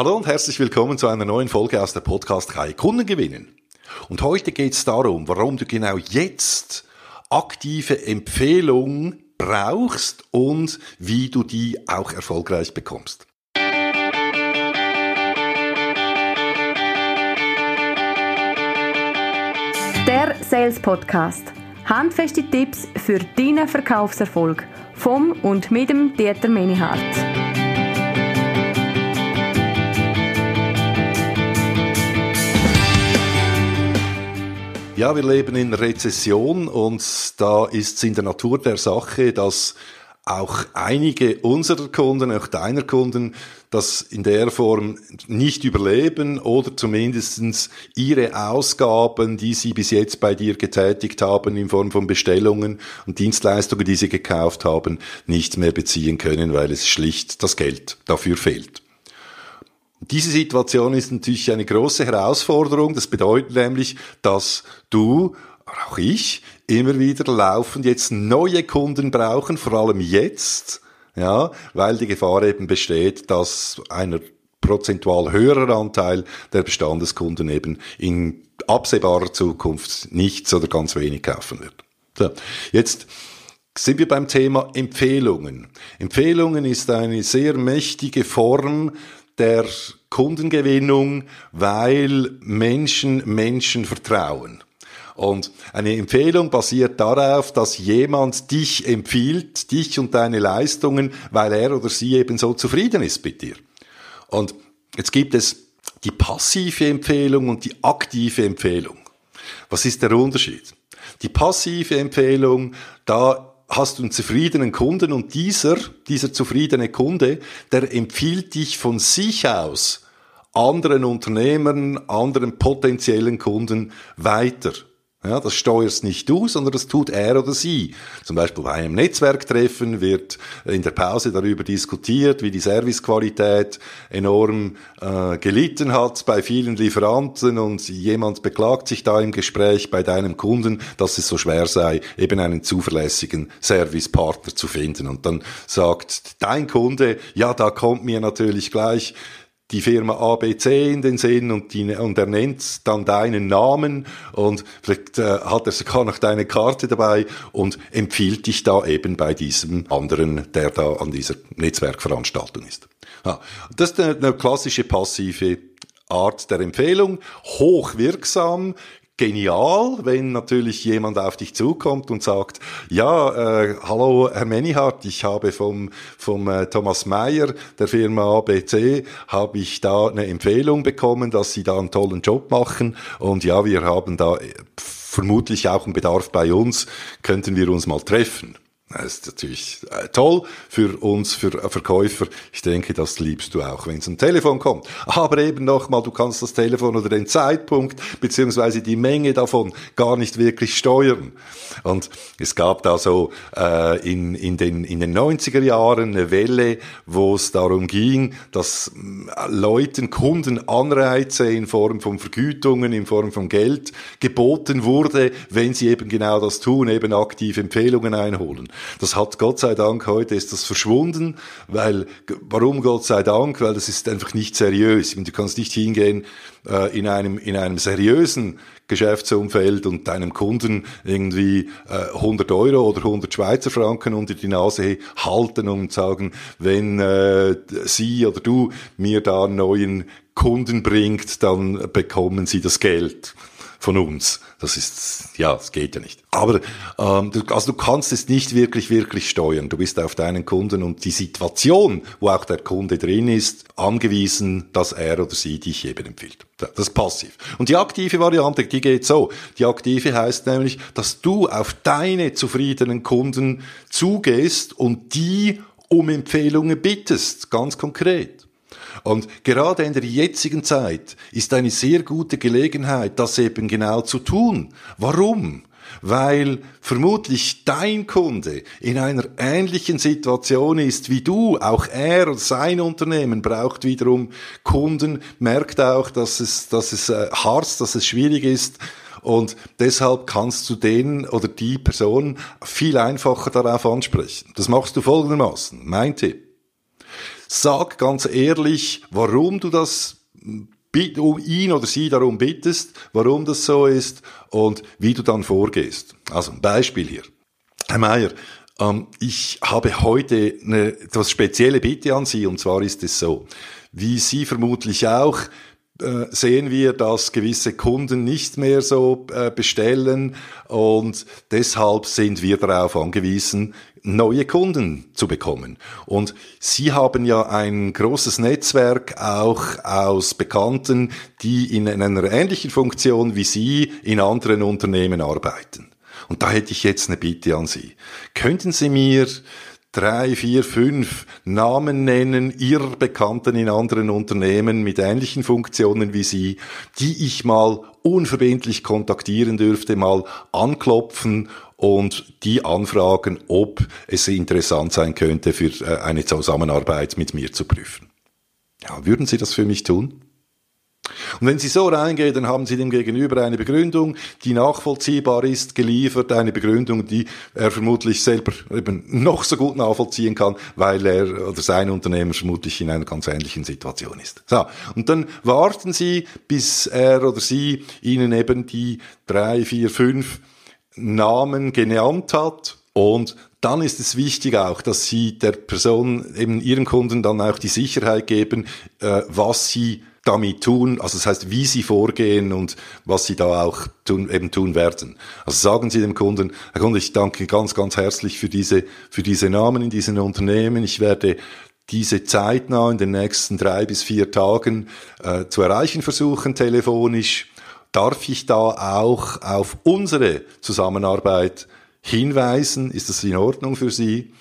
Hallo und herzlich willkommen zu einer neuen Folge aus der Podcast-Reihe Kunden gewinnen. Und heute geht es darum, warum du genau jetzt aktive Empfehlungen brauchst und wie du die auch erfolgreich bekommst. Der Sales Podcast. Handfeste Tipps für deinen Verkaufserfolg vom und mit dem Dieter Menihardt. Ja, wir leben in Rezession und da ist es in der Natur der Sache, dass auch einige unserer Kunden, auch deiner Kunden, das in der Form nicht überleben oder zumindestens ihre Ausgaben, die sie bis jetzt bei dir getätigt haben in Form von Bestellungen und Dienstleistungen, die sie gekauft haben, nicht mehr beziehen können, weil es schlicht das Geld dafür fehlt. Diese Situation ist natürlich eine große Herausforderung. Das bedeutet nämlich, dass du, auch ich, immer wieder laufend jetzt neue Kunden brauchen, vor allem jetzt, ja, weil die Gefahr eben besteht, dass einer prozentual höherer Anteil der Bestandeskunden eben in absehbarer Zukunft nichts oder ganz wenig kaufen wird. So, jetzt sind wir beim Thema Empfehlungen. Empfehlungen ist eine sehr mächtige Form der Kundengewinnung, weil Menschen Menschen vertrauen. Und eine Empfehlung basiert darauf, dass jemand dich empfiehlt, dich und deine Leistungen, weil er oder sie eben so zufrieden ist mit dir. Und jetzt gibt es die passive Empfehlung und die aktive Empfehlung. Was ist der Unterschied? Die passive Empfehlung, da hast du einen zufriedenen Kunden und dieser, dieser zufriedene Kunde, der empfiehlt dich von sich aus anderen Unternehmern, anderen potenziellen Kunden weiter. Ja, das steuerst nicht du, sondern das tut er oder sie. Zum Beispiel bei einem Netzwerktreffen wird in der Pause darüber diskutiert, wie die Servicequalität enorm äh, gelitten hat bei vielen Lieferanten und jemand beklagt sich da im Gespräch bei deinem Kunden, dass es so schwer sei, eben einen zuverlässigen Servicepartner zu finden. Und dann sagt dein Kunde, ja, da kommt mir natürlich gleich die Firma ABC in den Sinn und, die, und er nennt dann deinen Namen und vielleicht äh, hat er sogar noch deine Karte dabei und empfiehlt dich da eben bei diesem anderen, der da an dieser Netzwerkveranstaltung ist. Ja, das ist eine, eine klassische passive Art der Empfehlung, hochwirksam, genial, wenn natürlich jemand auf dich zukommt und sagt, ja, äh, hallo Herr Menihardt, ich habe vom, vom äh, Thomas Mayer der Firma ABC, habe ich da eine Empfehlung bekommen, dass Sie da einen tollen Job machen und ja, wir haben da äh, vermutlich auch einen Bedarf bei uns, könnten wir uns mal treffen. Das ist natürlich äh, toll für uns, für Verkäufer. Ich denke, das liebst du auch, wenn es ein Telefon kommt. Aber eben nochmal, du kannst das Telefon oder den Zeitpunkt beziehungsweise die Menge davon gar nicht wirklich steuern. Und es gab da so äh, in, in, den, in den 90er Jahren eine Welle, wo es darum ging, dass äh, Leuten, Kunden Anreize in Form von Vergütungen, in Form von Geld geboten wurde, wenn sie eben genau das tun, eben aktiv Empfehlungen einholen. Das hat Gott sei Dank heute ist das verschwunden, weil warum Gott sei Dank? Weil das ist einfach nicht seriös. Du kannst nicht hingehen äh, in einem in einem seriösen Geschäftsumfeld und deinem Kunden irgendwie äh, 100 Euro oder 100 Schweizer Franken unter die Nase halten und sagen, wenn äh, sie oder du mir da einen neuen Kunden bringt, dann bekommen sie das Geld von uns. Das ist, ja, das geht ja nicht. Aber ähm, du, also du kannst es nicht wirklich, wirklich steuern. Du bist auf deinen Kunden und die Situation, wo auch der Kunde drin ist, angewiesen, dass er oder sie dich eben empfiehlt. Das ist passiv. Und die aktive Variante, die geht so. Die aktive heißt nämlich, dass du auf deine zufriedenen Kunden zugehst und die um Empfehlungen bittest, ganz konkret. Und gerade in der jetzigen Zeit ist eine sehr gute Gelegenheit, das eben genau zu tun. Warum? Weil vermutlich dein Kunde in einer ähnlichen Situation ist wie du, auch er oder sein Unternehmen braucht wiederum Kunden, merkt auch, dass es, dass es äh, hart, dass es schwierig ist, und deshalb kannst du den oder die Person viel einfacher darauf ansprechen. Das machst du folgendermaßen. Mein Tipp. Sag ganz ehrlich, warum du das um ihn oder sie darum bittest, warum das so ist und wie du dann vorgehst. Also ein Beispiel hier. Herr Meier, ähm, ich habe heute eine etwas spezielle Bitte an Sie und zwar ist es so, wie Sie vermutlich auch sehen wir, dass gewisse Kunden nicht mehr so äh, bestellen und deshalb sind wir darauf angewiesen, neue Kunden zu bekommen. Und Sie haben ja ein großes Netzwerk auch aus Bekannten, die in einer ähnlichen Funktion wie Sie in anderen Unternehmen arbeiten. Und da hätte ich jetzt eine Bitte an Sie. Könnten Sie mir drei, vier, fünf Namen nennen, Ihrer Bekannten in anderen Unternehmen mit ähnlichen Funktionen wie Sie, die ich mal unverbindlich kontaktieren dürfte, mal anklopfen und die anfragen, ob es interessant sein könnte, für äh, eine Zusammenarbeit mit mir zu prüfen. Ja, würden Sie das für mich tun? Und wenn Sie so reingehen, dann haben Sie dem Gegenüber eine Begründung, die nachvollziehbar ist, geliefert, eine Begründung, die er vermutlich selber eben noch so gut nachvollziehen kann, weil er oder sein Unternehmen vermutlich in einer ganz ähnlichen Situation ist. So. Und dann warten Sie, bis er oder sie Ihnen eben die drei, vier, fünf Namen genannt hat und dann ist es wichtig auch, dass Sie der Person, eben Ihren Kunden dann auch die Sicherheit geben, äh, was Sie damit tun, also das heißt, wie sie vorgehen und was sie da auch tun, eben tun werden. Also sagen Sie dem Kunden, Herr Kunde, ich danke ganz, ganz herzlich für diese, für diese Namen in diesen Unternehmen. Ich werde diese zeitnah in den nächsten drei bis vier Tagen äh, zu erreichen versuchen, telefonisch. Darf ich da auch auf unsere Zusammenarbeit hinweisen? Ist das in Ordnung für Sie?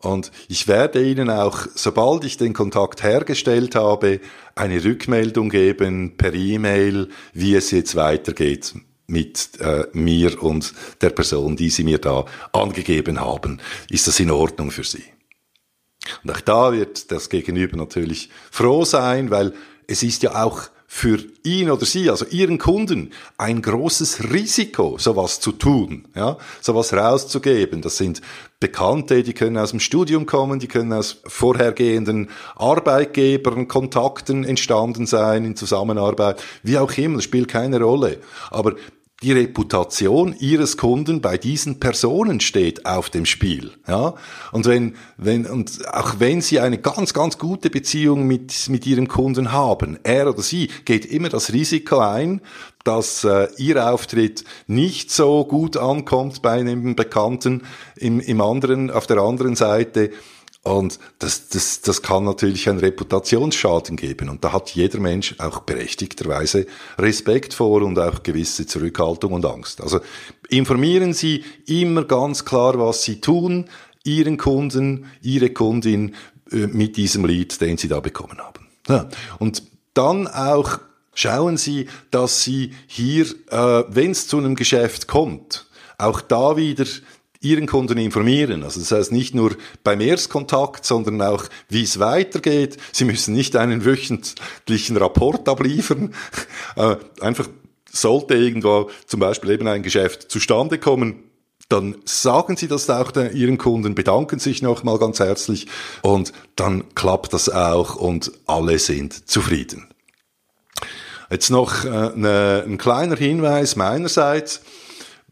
Und ich werde Ihnen auch, sobald ich den Kontakt hergestellt habe, eine Rückmeldung geben per E-Mail, wie es jetzt weitergeht mit äh, mir und der Person, die Sie mir da angegeben haben. Ist das in Ordnung für Sie? Und auch da wird das Gegenüber natürlich froh sein, weil es ist ja auch für ihn oder sie, also ihren Kunden, ein großes Risiko, sowas zu tun, ja, sowas rauszugeben. Das sind Bekannte, die können aus dem Studium kommen, die können aus vorhergehenden Arbeitgebern, Kontakten entstanden sein, in Zusammenarbeit, wie auch immer, das spielt keine Rolle. Aber die Reputation ihres Kunden bei diesen Personen steht auf dem Spiel, ja. Und wenn, wenn, und auch wenn sie eine ganz, ganz gute Beziehung mit, mit ihrem Kunden haben, er oder sie geht immer das Risiko ein, dass äh, ihr Auftritt nicht so gut ankommt bei einem Bekannten im, im anderen, auf der anderen Seite, und das, das, das kann natürlich einen Reputationsschaden geben. Und da hat jeder Mensch auch berechtigterweise Respekt vor und auch gewisse Zurückhaltung und Angst. Also informieren Sie immer ganz klar, was Sie tun, Ihren Kunden, Ihre Kundin äh, mit diesem Lied, den Sie da bekommen haben. Ja. Und dann auch schauen Sie, dass Sie hier, äh, wenn es zu einem Geschäft kommt, auch da wieder Ihren Kunden informieren. Also das heißt nicht nur beim Erstkontakt, sondern auch, wie es weitergeht. Sie müssen nicht einen wöchentlichen Rapport abliefern. Äh, einfach sollte irgendwo zum Beispiel eben ein Geschäft zustande kommen, dann sagen Sie das auch Ihren Kunden, bedanken sich nochmal ganz herzlich und dann klappt das auch und alle sind zufrieden. Jetzt noch äh, eine, ein kleiner Hinweis meinerseits.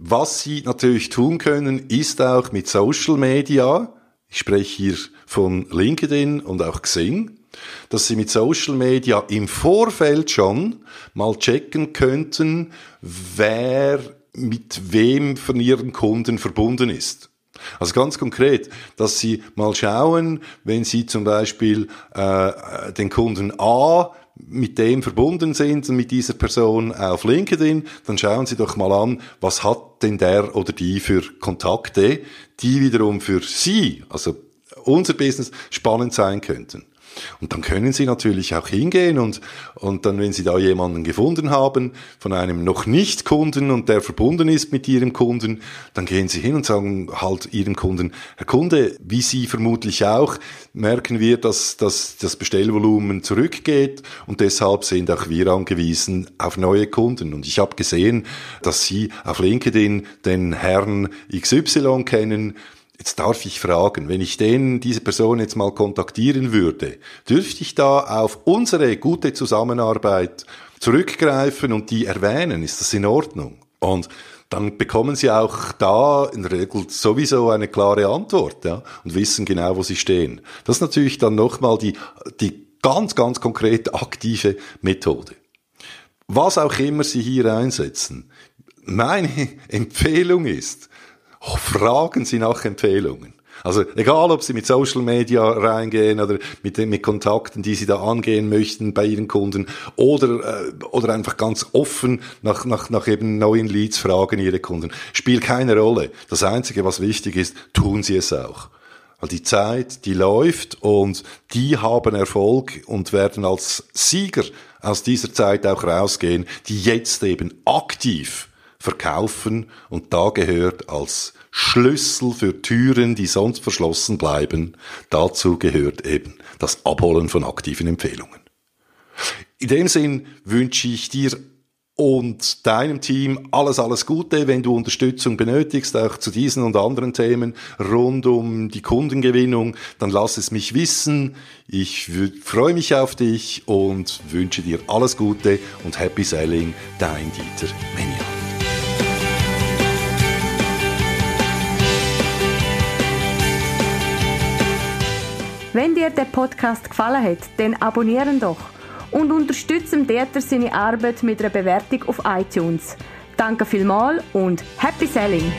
Was Sie natürlich tun können, ist auch mit Social Media, ich spreche hier von LinkedIn und auch Xing, dass Sie mit Social Media im Vorfeld schon mal checken könnten, wer mit wem von Ihren Kunden verbunden ist. Also ganz konkret, dass Sie mal schauen, wenn Sie zum Beispiel äh, den Kunden A mit dem verbunden sind und mit dieser Person auf LinkedIn, dann schauen Sie doch mal an, was hat denn der oder die für Kontakte, die wiederum für Sie, also unser Business, spannend sein könnten. Und dann können Sie natürlich auch hingehen und, und dann, wenn Sie da jemanden gefunden haben, von einem noch nicht Kunden und der verbunden ist mit Ihrem Kunden, dann gehen Sie hin und sagen halt Ihrem Kunden, Herr Kunde, wie Sie vermutlich auch, merken wir, dass, dass das Bestellvolumen zurückgeht und deshalb sind auch wir angewiesen auf neue Kunden. Und ich habe gesehen, dass Sie auf LinkedIn den Herrn XY kennen, Jetzt darf ich fragen, wenn ich den, diese Person jetzt mal kontaktieren würde, dürfte ich da auf unsere gute Zusammenarbeit zurückgreifen und die erwähnen? Ist das in Ordnung? Und dann bekommen sie auch da in der Regel sowieso eine klare Antwort ja, und wissen genau, wo sie stehen. Das ist natürlich dann nochmal die, die ganz, ganz konkrete aktive Methode. Was auch immer Sie hier einsetzen, meine Empfehlung ist, fragen Sie nach Empfehlungen. Also egal, ob Sie mit Social Media reingehen oder mit, mit Kontakten, die Sie da angehen möchten bei Ihren Kunden oder, äh, oder einfach ganz offen nach, nach, nach eben neuen Leads fragen Ihre Kunden. Spielt keine Rolle. Das Einzige, was wichtig ist, tun Sie es auch. Weil die Zeit, die läuft und die haben Erfolg und werden als Sieger aus dieser Zeit auch rausgehen, die jetzt eben aktiv verkaufen und da gehört als Schlüssel für Türen, die sonst verschlossen bleiben, dazu gehört eben das Abholen von aktiven Empfehlungen. In dem Sinn wünsche ich dir und deinem Team alles, alles Gute. Wenn du Unterstützung benötigst, auch zu diesen und anderen Themen rund um die Kundengewinnung, dann lass es mich wissen. Ich freue mich auf dich und wünsche dir alles Gute und Happy Selling, dein Dieter Menian. Wenn dir der Podcast gefallen hat, dann abonnieren doch und unterstützen Dieter seine Arbeit mit einer Bewertung auf iTunes. Danke vielmals und Happy Selling!